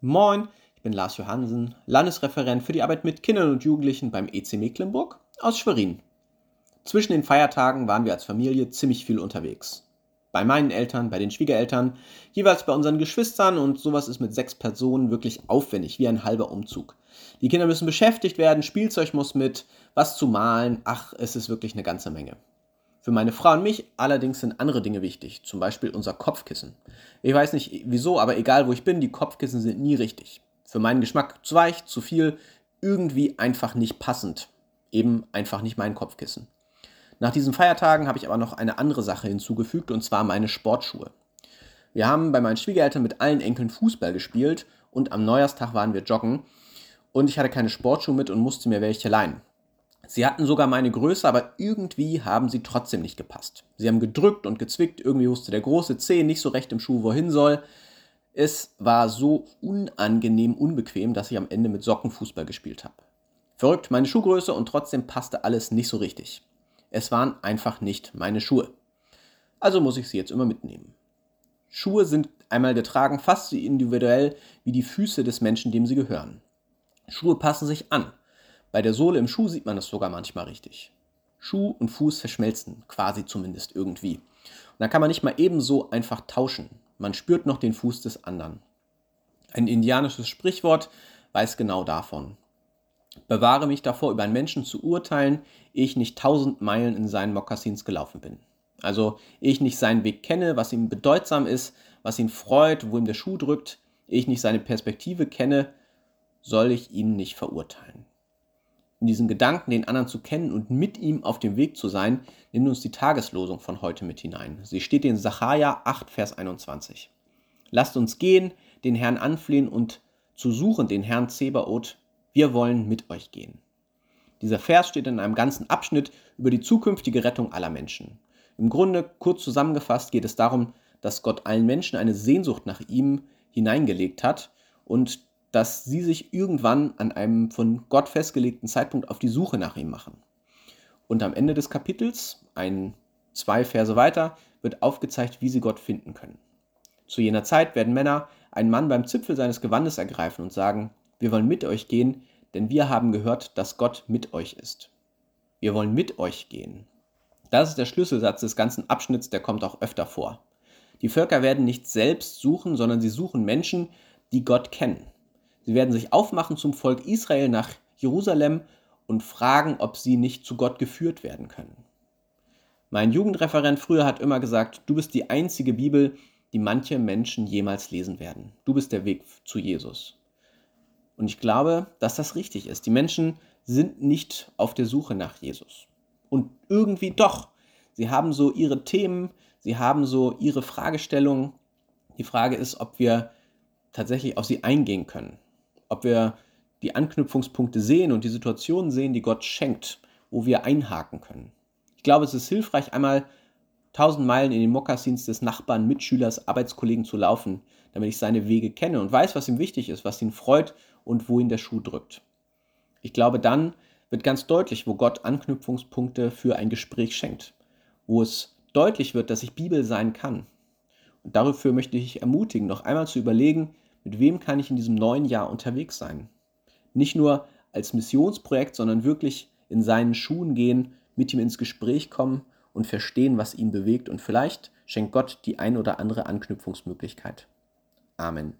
Moin, ich bin Lars Johansen, Landesreferent für die Arbeit mit Kindern und Jugendlichen beim EC Mecklenburg aus Schwerin. Zwischen den Feiertagen waren wir als Familie ziemlich viel unterwegs. Bei meinen Eltern, bei den Schwiegereltern, jeweils bei unseren Geschwistern und sowas ist mit sechs Personen wirklich aufwendig, wie ein halber Umzug. Die Kinder müssen beschäftigt werden, Spielzeug muss mit, was zu malen, ach, es ist wirklich eine ganze Menge. Für meine Frau und mich allerdings sind andere Dinge wichtig, zum Beispiel unser Kopfkissen. Ich weiß nicht wieso, aber egal wo ich bin, die Kopfkissen sind nie richtig. Für meinen Geschmack zu weich, zu viel, irgendwie einfach nicht passend. Eben einfach nicht mein Kopfkissen. Nach diesen Feiertagen habe ich aber noch eine andere Sache hinzugefügt, und zwar meine Sportschuhe. Wir haben bei meinen Schwiegereltern mit allen Enkeln Fußball gespielt und am Neujahrstag waren wir joggen und ich hatte keine Sportschuhe mit und musste mir welche leihen. Sie hatten sogar meine Größe, aber irgendwie haben sie trotzdem nicht gepasst. Sie haben gedrückt und gezwickt, irgendwie wusste der große Zeh nicht so recht im Schuh, wohin soll. Es war so unangenehm unbequem, dass ich am Ende mit Socken Fußball gespielt habe. Verrückt, meine Schuhgröße und trotzdem passte alles nicht so richtig. Es waren einfach nicht meine Schuhe. Also muss ich sie jetzt immer mitnehmen. Schuhe sind einmal getragen fast so individuell wie die Füße des Menschen, dem sie gehören. Schuhe passen sich an. Bei der Sohle im Schuh sieht man das sogar manchmal richtig. Schuh und Fuß verschmelzen, quasi zumindest irgendwie. Und da kann man nicht mal ebenso einfach tauschen. Man spürt noch den Fuß des anderen. Ein indianisches Sprichwort weiß genau davon. Bewahre mich davor, über einen Menschen zu urteilen, ehe ich nicht tausend Meilen in seinen Mokassins gelaufen bin. Also, ehe ich nicht seinen Weg kenne, was ihm bedeutsam ist, was ihn freut, wo ihm der Schuh drückt, ehe ich nicht seine Perspektive kenne, soll ich ihn nicht verurteilen in diesen Gedanken, den anderen zu kennen und mit ihm auf dem Weg zu sein, nimmt uns die Tageslosung von heute mit hinein. Sie steht in Sacharja 8, Vers 21. Lasst uns gehen, den Herrn anflehen und zu suchen den Herrn Zebaoth. Wir wollen mit euch gehen. Dieser Vers steht in einem ganzen Abschnitt über die zukünftige Rettung aller Menschen. Im Grunde, kurz zusammengefasst, geht es darum, dass Gott allen Menschen eine Sehnsucht nach ihm hineingelegt hat und dass sie sich irgendwann an einem von Gott festgelegten Zeitpunkt auf die Suche nach ihm machen. Und am Ende des Kapitels, ein, zwei Verse weiter, wird aufgezeigt, wie sie Gott finden können. Zu jener Zeit werden Männer einen Mann beim Zipfel seines Gewandes ergreifen und sagen, wir wollen mit euch gehen, denn wir haben gehört, dass Gott mit euch ist. Wir wollen mit euch gehen. Das ist der Schlüsselsatz des ganzen Abschnitts, der kommt auch öfter vor. Die Völker werden nicht selbst suchen, sondern sie suchen Menschen, die Gott kennen. Sie werden sich aufmachen zum Volk Israel nach Jerusalem und fragen, ob sie nicht zu Gott geführt werden können. Mein Jugendreferent früher hat immer gesagt, du bist die einzige Bibel, die manche Menschen jemals lesen werden. Du bist der Weg zu Jesus. Und ich glaube, dass das richtig ist. Die Menschen sind nicht auf der Suche nach Jesus. Und irgendwie doch. Sie haben so ihre Themen, sie haben so ihre Fragestellungen. Die Frage ist, ob wir tatsächlich auf sie eingehen können ob wir die Anknüpfungspunkte sehen und die Situationen sehen, die Gott schenkt, wo wir einhaken können. Ich glaube, es ist hilfreich, einmal tausend Meilen in den Mokassins des Nachbarn, Mitschülers, Arbeitskollegen zu laufen, damit ich seine Wege kenne und weiß, was ihm wichtig ist, was ihn freut und wo ihn der Schuh drückt. Ich glaube, dann wird ganz deutlich, wo Gott Anknüpfungspunkte für ein Gespräch schenkt, wo es deutlich wird, dass ich Bibel sein kann. Und dafür möchte ich ermutigen, noch einmal zu überlegen, mit wem kann ich in diesem neuen Jahr unterwegs sein? Nicht nur als Missionsprojekt, sondern wirklich in seinen Schuhen gehen, mit ihm ins Gespräch kommen und verstehen, was ihn bewegt und vielleicht schenkt Gott die ein oder andere Anknüpfungsmöglichkeit. Amen.